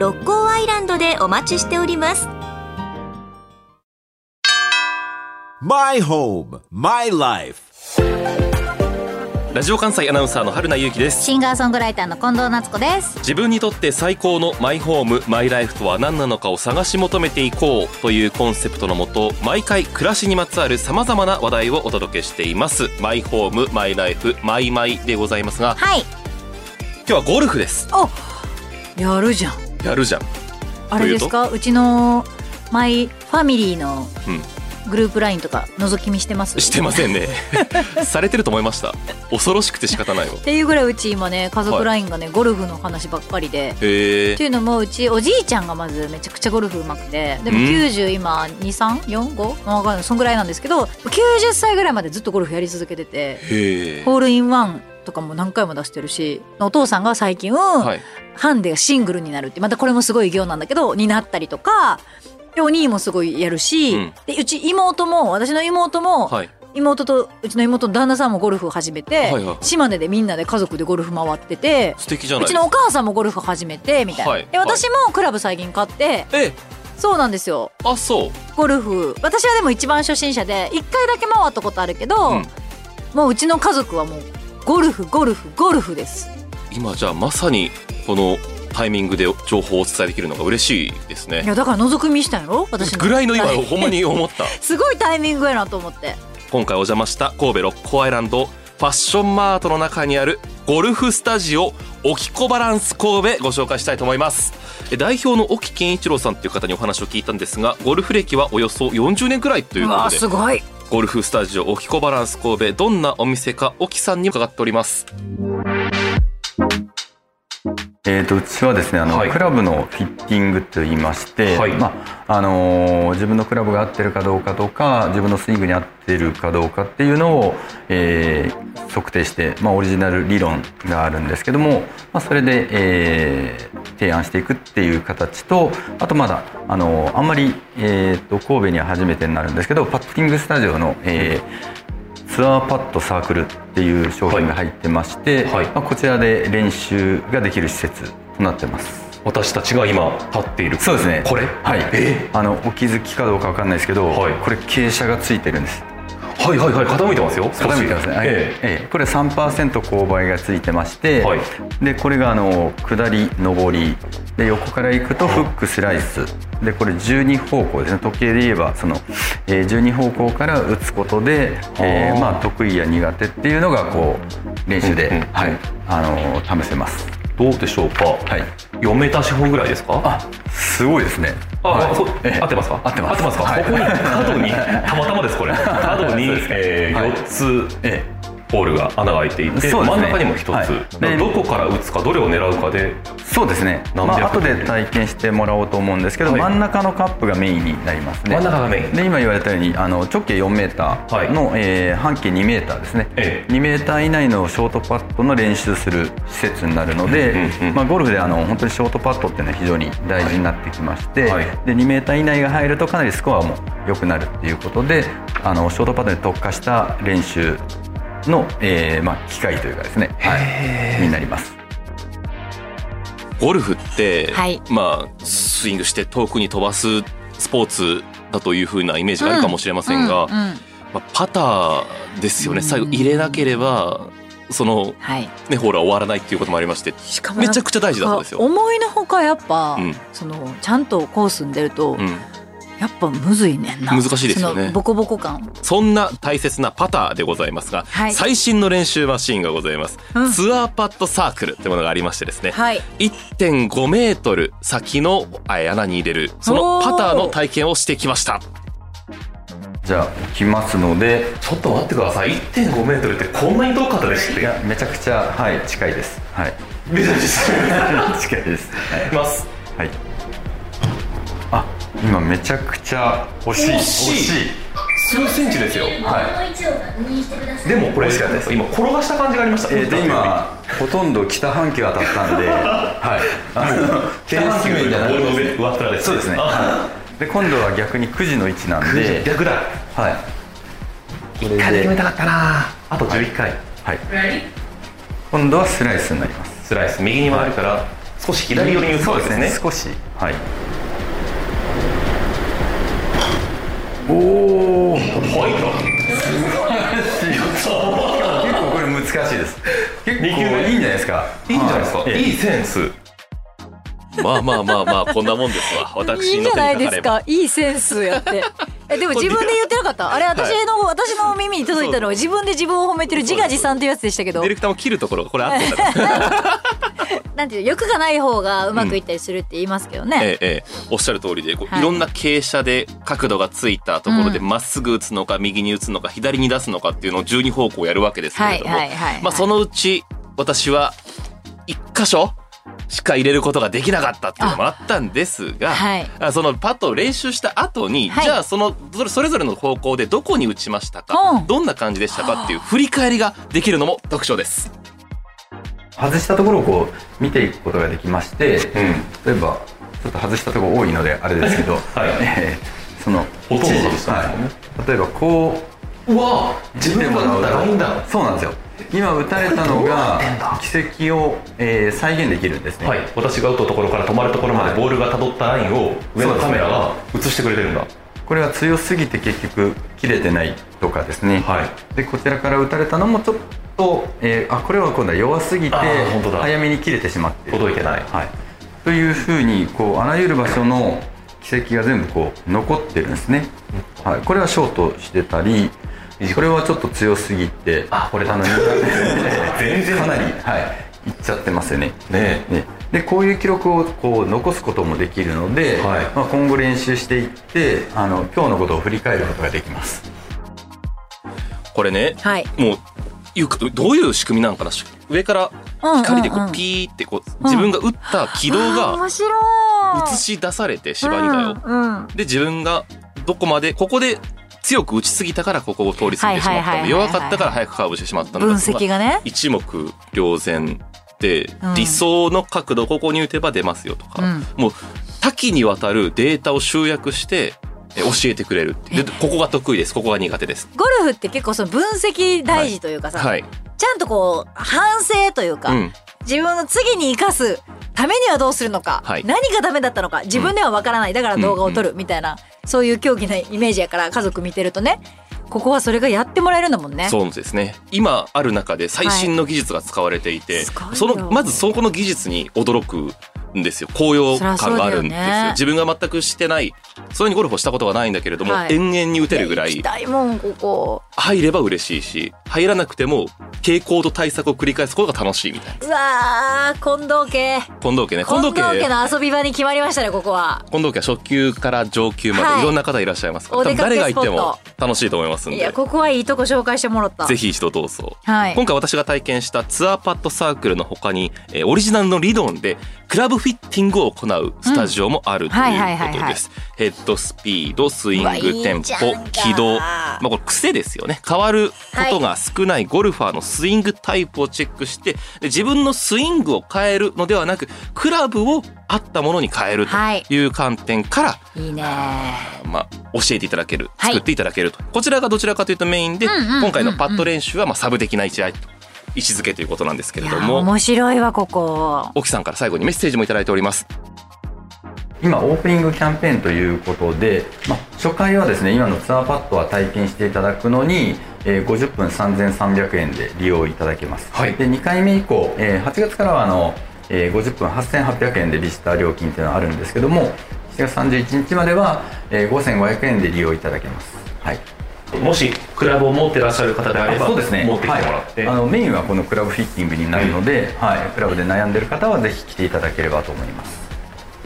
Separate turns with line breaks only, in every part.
六甲アイランドでお待ちしております。
My home, my life.
ラジオ関西アナウンサーの春名由紀です。
シンガーソングライターの近藤夏子です。
自分にとって最高のマイホームマイライフとは何なのかを探し求めていこうというコンセプトのもと毎回暮らしにまつわるさまざまな話題をお届けしています。マイホームマイライフマイマイでございますが
はい。
今日はゴルフです。
やるじゃん
やるじゃん。
あれですか？うちのマイファミリーの
うん。
グループラインとか覗き見してます？
してませんね。されてると思いました。恐ろしくて仕方ないわ。
っていうぐらいうち今ね家族ラインがね、ゴルフの話ばっかりで。
へ
っていうのもうちおじいちゃんがまずめちゃくちゃゴルフうまくてでも
うん。
90今2345分かんない。そんぐらいなんですけど90歳ぐらいまでずっとゴルフやり続けてて。ホールインワンとかも何回も出してるしお父さんが最近、
えはい。
ハンデがシングルになるってまたこれもすごい偉業なんだけどになったりとかでお兄もすごいやるし、
うん。
でうち妹も私の妹も、
はい。
妹とうちの妹の旦那さんもゴルフを始めて、
はいはい。
島根でみんなで家族でゴルフ回ってて
素敵じゃないう
ちのお母さんもゴルフ始めてみたいな、
はい。
で私もクラブ最近買って
え
そうなんですよ。
あそう。
ゴルフ。私はでも一番初心者で1回だけ回ったことあるけど、
うん。
もううちの家族はもうゴルフゴルフゴルフです。
今じゃあまさにこのタイミングで情報をお伝えできるのが嬉しいですね。
いやだから覗き見したんやろ？私の。
ぐらいの今
はい。
ほんまに思った。
すごいタイミングやなと思って。
今回お邪魔した神戸六甲アイランドファッションマートの中にあるゴルフスタジオオキコバランス神戸ご紹介したいと思います。え代表の沖健一郎さんという方にお話を聞いたんですがゴルフ歴はおよそ40年くらいということで。
すごい
ゴルフスタジオオキコバランス神戸どんなお店か沖さんに伺っております。
えー、とうちはですねあの、
はい。
クラブのフィッティングといいまして、
はい。
まああのー自分のクラブが合ってるかどうかとか自分のスイングに合ってるかどうかっていうのを、えー測定して、まあ、オリジナル理論があるんですけども、まあ、それで、えー提案していくっていう形とあとまだ、あのーあんまり、えー、と神戸には初めてになるんですけどパッティングスタジオの、えーツアーパッドサークルっていう商品が入ってまして、
はい。
まあ、こちらで練習ができる施設となってます。
私たちが今立っている。
そうですね。
これ？
はい。
え
あのお気づきかどうかわかんないですけど、
はい。
これ傾斜がついてるんです
はいはいはい傾いてますよ。
傾いてますね、はい。
え
え。えこれ3%勾配がついてまして、
はい。
でこれがあの下り上りで横から行くとフックスライス。でこれ12方向ですね。時計で言えばその、えー12方向から打つことで、えー。まあ、得意や苦手っていうのがこう練習で、はい。あの試せます
どうでしょうか？
はい。
4メーター四方ぐらいですか？
あすごいですね。
あ、
はい。
そう
ええ。
合ってますか？
合ってます。
合ってますか、
はい
ここに角にたまたまですこれ。角に、えー
はい。
4つ
え
ホールが穴が開いていて、
ね。
真ん中にも1つ、
はい。
どこから打つかどれを狙うかで
そうですね、まあ後で体験してもらおうと思うんですけど、
はい。
真ん中のカップがメインになりますね。
真ん中がメイン。
で今言われたようにあの直径4メーターの、えー半径2メーターですね、
ええ。
2メーター以内のショートパットの練習する施設になるので、
うんうんうん
まあ、ゴルフであの本当にショートパットっていうのは非常に大事になってきまして、
はい。
で2メーター以内が入るとかなりスコアも良くなるっていうことであのショートパットに特化した練習の、えーまあ、機会というかですね、はい、になります。
ゴルフって、
はい。
まあスイングして遠くに飛ばすスポーツだというふうなイメージがあるかもしれませんが、
うんうん。うん
まあ、パターですよね。最後入れなければその、
はい。
ね、ホールは終わらないっていうこともありまして
しかも
めちゃくちゃ大事だそうですよ。
思いのほかやっぱ、
うん。
そのちゃんとコースに出ると、
うん
やっぱむずいねんな。
難しいですよね。
そのボコボコ感
そんな大切なパターでございますが、
はい。
最新の練習マシーンがございます、
うん。
ツアーパッドサークルってものがありましてですね、
はい。
1.5メートル先のあ穴に入れるそのパターの体験をしてきました。
じゃあ行きますので
ちょっと待ってください。1.5メートルってこんなに遠かったですって
いやめちゃくちゃはい近いです。はい。
めちゃくちゃ
近いです。はい。
います。
はい今めちゃくちゃ惜しい。
惜しい。数センチですよ。
はい。
でもこれ
惜しかったです。
今転がした感じがありました。
えー、で今ほとんど北半球当たったんで、はい、あの
北半球
じゃなく
のボールの上っ面です
そうですね。
あ
はい。で今度は逆に9時の位置なんで、
逆だ。
はい。これ
一回で決め
で、
たかったな。あと11回。
はい。今度はスライスになります。
スライス。右に回るから少し左寄りに打つわけですね。
少し、はい。おお、結
はい。
構これ難しいです。結構いいんじゃないですか。
いいんじゃないですか、
はい。
いいセンス。まあまあまあまあこんなもんですわ。
い
私の
いんじゃないですか。いいセンスやって。えでも自分で言ってなかった？あれ私の、私の耳に届いたのは自分で自分を褒めてる自画自賛っていうやつでしたけど。
ディレクターも切るところがこれ合ってた。ら
なんていう欲がない方がうまくいったりするって言いますけどね、
ええええ。おっしゃる通りでこう、
はい。
い、ろんな傾斜で角度がついたところで
う
まっすぐ打つのか右に打つのか左に出すのかっていうのを12方向やるわけですけれども、そのうち私は一箇所しか入れることができなかったっていうのもあったんですが、
はい。
あそのパットを練習した後に、
はい。
じゃあそのそれそれぞれの方向でどこに打ちましたか、
うん。
どんな感じでしたかっていう振り返りができるのも特徴です。
外したところをこう見ていくことができまして、例えばちょっと外したところ多いのであれですけど、えーその
ほとんど
一時
外したんですよね
はい、例えばこう
うわ自分が打ったラインだ。
そうなんですよ。今打たれたのが軌跡を、えー再現できるんですね、
はい、私が打ったところから止まるところまで
はい。
ボールがたどったラインを上のカメラが映してくれてるんだ。
これは強すぎて結局切れてないとかですね、
はい。
でこちらから打たれたのもちょっと、えーあこれは今度は弱すぎて早めに切れてしまって
届いてない。
はい、というふうにこうあらゆる場所の軌跡が全部こう残ってるんですね、はい、これはショートしてたりこれはちょっと強すぎて
あこれ
あの
全然。
かなり、はい、いっちゃってますよね。
ね。
ね。でこういう記録をこう残すこともできるので、
はい。
まあ、今後練習していってあの今日のことを振り返ることができます。
これね、
はい。
もういうかどういう仕組みなのかなし上から光でこ
う
ピーってこう自分が打った軌道が映し出されて芝にだよ。
うんうん。
で自分がどこまでここで強く打ちすぎたからここを通り過ぎてしまった弱かったから早くカーブしてしまったの
分
か
析がね。
一目瞭然で、
うん。
理想の角度ここに打てば出ますよとか、
うん。
もう多岐にわたるデータを集約してえ教えてくれるって。でここが得意です。ここが苦手です。
ゴルフって結構その分析大事というかさ、
はい、
ちゃんとこう反省というか、
うん、
自分の次に生かすためにはどうするのか、
はい。
何がダメだったのか自分ではわからないだから動画を撮るみたいな、そういう競技なイメージやから家族見てるとねここはそれがやってもらえるんだもんね。
そうですね。今ある中で最新の技術が使われていて、
すごいよ。
そのまずそこの技術に驚くんですよ。高揚感があるんですよ。
ね。
自分が全くしてないそういうにゴルフをしたことがないんだけれども、
はい。
延々に打てるぐらい入れば嬉しいし入らなくても傾向と対策を繰り返すことが楽しいみたいな。
うわー近藤家。
近藤家ね。
近藤
近藤家
家の遊び場に決まりましたねここは。
近藤家は初級から上級ま
はい。
でいろんな方いらっしゃいますから、誰が行っても
ッ
楽しいと思いますんで。
いやここはいいとこ紹介してもらった。
ぜひ一度どうぞ。
はい。
今回私が体験したツアーパッドサークルの他に、えーオリジナルの理論でクラブフィッティングを行うスタジオもあると
はいはいはいはい
いうことです。ヘッドスピード、スイング、テンポ、
か
軌道。まあこれ癖ですよね。変わることが少ないゴルファーのスイングタイプをチェックして、で自分のスイングを変えるのではなく、クラブを合ったものに変える
はい
という観点から、
いいね
まあ、教えていただける、
はい
作っていただけると。こちらがどちらかというとメインで、今回のパッド練習はまあサブ的な位置合いと位置づけということなんですけれども、
面白いわここ。
沖さんから最後にメッセージもいただいております。
今オープニングキャンペーンということで、まあ、初回はですね今のツアーパッドは体験していただくのに、えー50分3300円で利用いただけます、
はい
で2回目以降、えー8月からはあの、えー50分8800円でビジター料金っていうのはあるんですけども7月31日までは、えー5500円で利用いただけますはい
もしクラブを持ってらっしゃる方であれば、
そうですね。
持ってきてもらって、
はい、あのメインはこのクラブフィッティングになるので、はい、クラブで悩んでる方はぜひ来ていただければと思います。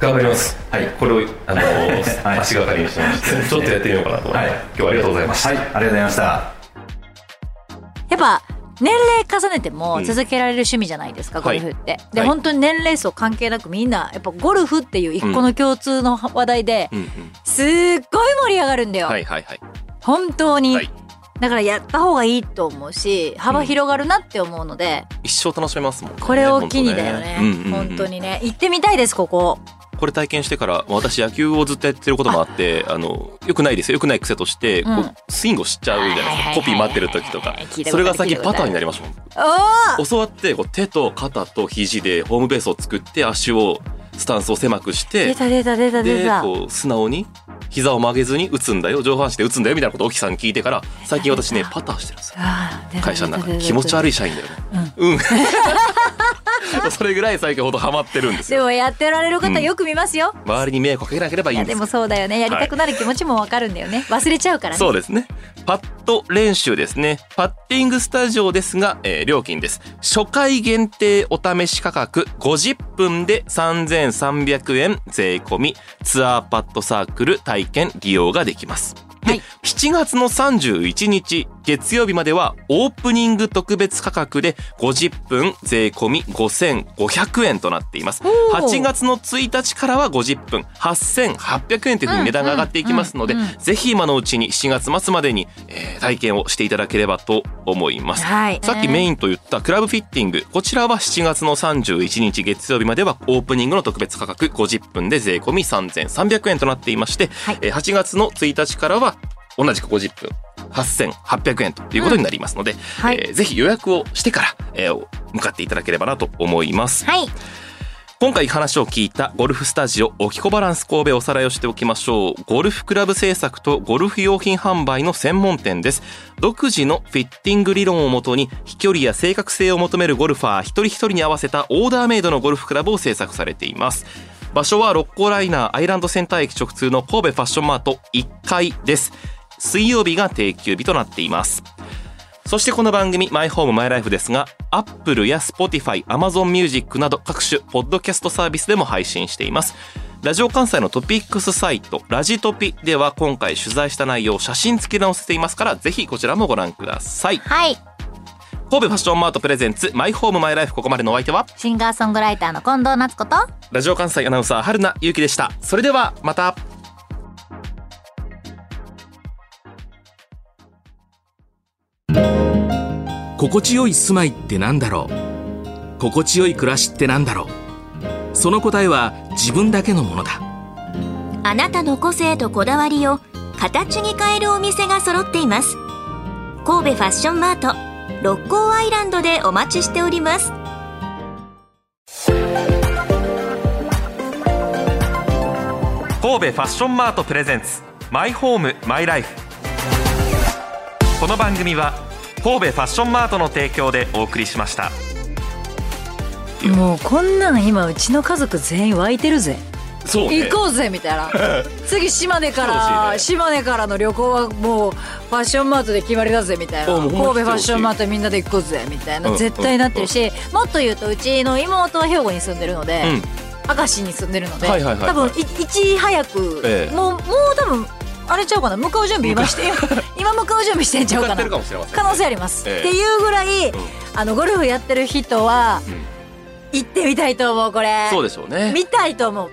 頑張ります。
はい。
これをあの、
はい。
足がかりにしてまして、ちょっとやってみようかなと思います。
はい。
今日はありがとうございました。
はい。ありがとうございました。
やっぱ年齢重ねても
うん。
続けられる趣味じゃないですか、ゴルフって。で、
はい。
本当に年齢層関係なくみんなやっぱゴルフっていう一個の共通の話題で、
うんうん。
すっごい盛り上がるんだよ、
はいはいはい
本当に、
はい。
だからやった方がいいと思うし幅広がるなって思うので、
一生楽しめますもんね
これを機にだよね。
本当うんうんうん。
本当にね。行ってみたいですここ
これ体験してから私野球をずっとやってることもあってあのよくないですよ。よくない癖として、こ
う
スイングをしちゃうじゃないですか。コピー待ってる時とか。それが最近パターになりましたもん。
お
教わってこう手と肩と肘でホームベースを作って足をスタンスを狭くして
出た出た出た出た。
でこう素直に膝を曲げずに打つんだよ。上半身で打つんだよみたいなことを沖さんに聞いてから最近私ねパターしてるんですよ。会社の中で。気持ち悪い社員だよね。うん、それぐらい最近ほどハマってるんですよ
でもやってられる方よく見ますよ、
周りに迷惑かけなければいいんです
でもそうだよねやりたくなる気持ちもわかるんだよね、忘れちゃうからね
そうですね。パット練習ですね。パッティングスタジオですが、えー料金です。初回限定お試し価格50分で3300円税込みツアーパッドサークル体験利用ができます。で、
はい
7月の31日月曜日まではオープニング特別価格で50分税込み5500円となっています。
おー
8月の1日からは50分8800円というふうに値段が上がっていきますので、
うんうんうん
ぜひ今のうちに7月末までに、えー体験をしていただければと思います。
はい
さっきメインと言ったクラブフィッティング。こちらは7月の31日月曜日まではオープニングの特別価格50分で税込み3300円となっていまして、
はい
えー8月の1日からは同じく50分8800円ということになりますので、
はい
えーぜひ予約をしてから、えー向かっていただければなと思います。
はい
今回話を聞いたゴルフスタジオオキコバランス神戸おさらいをしておきましょう。ゴルフクラブ制作とゴルフ用品販売の専門店です。独自のフィッティング理論をもとに飛距離や正確性を求めるゴルファー一人一人に合わせたオーダーメイドのゴルフクラブを制作されています。場所は六甲ライナーアイランドセンター駅直通の神戸ファッションマート1階です。水曜日が定休日となっています。そしてこの番組、マイホームマイライフですが、Apple や Spotify、Amazon Music など各種ポッドキャストサービスでも配信しています。ラジオ関西のトピックスサイト、ラジトピでは今回取材した内容を写真付きで載せていますから、ぜひこちらもご覧ください。
はい
神戸ファッションマートプレゼンツ、マイホームマイライフここまでのお相手は、
シンガーソングライターの近藤夏子と
ラジオ関西アナウンサー春名ゆうきでした。それではまた。
心地よい住まいってなんだろう？心地よい暮らしってなんだろう？その答えは自分だけのものだ。
あなたの個性とこだわりを形に変えるお店が揃っています。神戸ファッションマート六甲アイランドでお待ちしております。
神戸ファッションマートプレゼンツマイホームマイライフ。この番組は神戸ファッションマートの提供でお送りしました。
もうこんなん今うちの家族全員湧いてるぜ。
そう
行こうぜみたいな。次島根から、
そう
島根からの旅行はもうファッションマートで決まりだぜみたいな。神戸ファッションマートみんなで行こうぜみたいな、
うん。
絶対なってるし、もっと言うとうちの妹は兵庫に住んでるので、
うん。
明石に住んでるので、
はいはいはいはい。
多分いいち早く、
ええ。
もうもう多分あれちゃうかな。向かう準備今して 今向かう準備してんちゃうかな。可能性あります、
ええ。
っていうぐらい、あのゴルフやってる人は、行ってみたいと思うこれ。
そうでしょうね。
見たいと思う